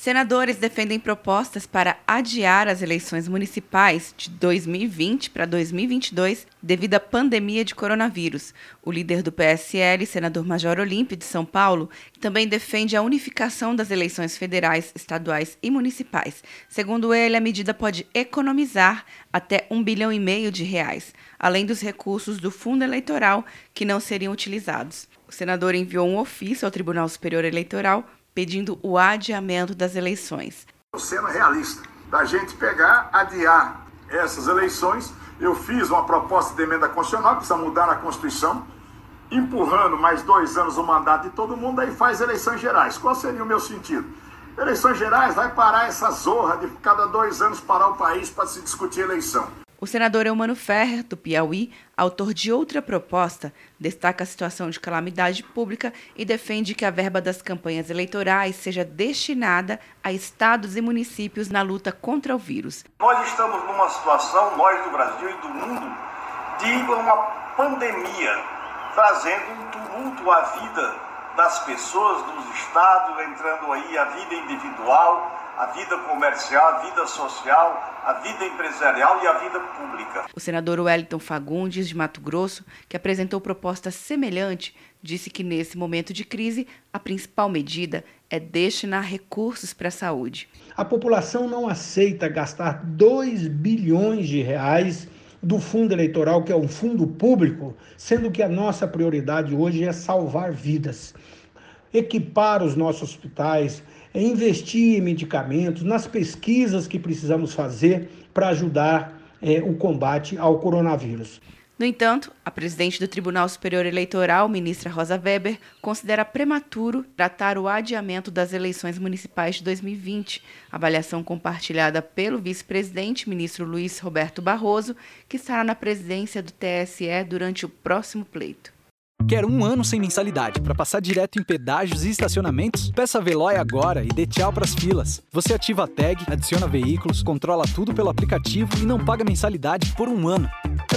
Senadores defendem propostas para adiar as eleições municipais de 2020 para 2022 devido à pandemia de coronavírus. O líder do PSL, senador Major Olímpio de São Paulo, também defende a unificação das eleições federais, estaduais e municipais. Segundo ele, a medida pode economizar até um bilhão e meio de reais, além dos recursos do fundo eleitoral que não seriam utilizados. O senador enviou um ofício ao Tribunal Superior Eleitoral pedindo o adiamento das eleições. Sendo realista, da gente pegar, adiar essas eleições, eu fiz uma proposta de emenda constitucional, precisa mudar a Constituição, empurrando mais dois anos o mandato de todo mundo, aí faz eleições gerais. Qual seria o meu sentido? Eleições gerais vai parar essa zorra de cada dois anos parar o país para se discutir eleição. O senador Eumano Ferrer, do Piauí, autor de outra proposta, destaca a situação de calamidade pública e defende que a verba das campanhas eleitorais seja destinada a estados e municípios na luta contra o vírus. Nós estamos numa situação, nós do Brasil e do mundo, de uma pandemia, trazendo um tumulto à vida das pessoas, dos estados, entrando aí a vida individual, a vida comercial, a vida social, a vida empresarial e a vida pública. O senador Wellington Fagundes, de Mato Grosso, que apresentou proposta semelhante, disse que nesse momento de crise, a principal medida é destinar recursos para a saúde. A população não aceita gastar 2 bilhões de reais do fundo eleitoral, que é um fundo público, sendo que a nossa prioridade hoje é salvar vidas, equipar os nossos hospitais, é investir em medicamentos, nas pesquisas que precisamos fazer para ajudar é, o combate ao coronavírus. No entanto, a presidente do Tribunal Superior Eleitoral, ministra Rosa Weber, considera prematuro tratar o adiamento das eleições municipais de 2020. Avaliação compartilhada pelo vice-presidente, ministro Luiz Roberto Barroso, que estará na presidência do TSE durante o próximo pleito. Quer um ano sem mensalidade para passar direto em pedágios e estacionamentos? Peça a Veloy agora e dê tchau para as filas. Você ativa a tag, adiciona veículos, controla tudo pelo aplicativo e não paga mensalidade por um ano.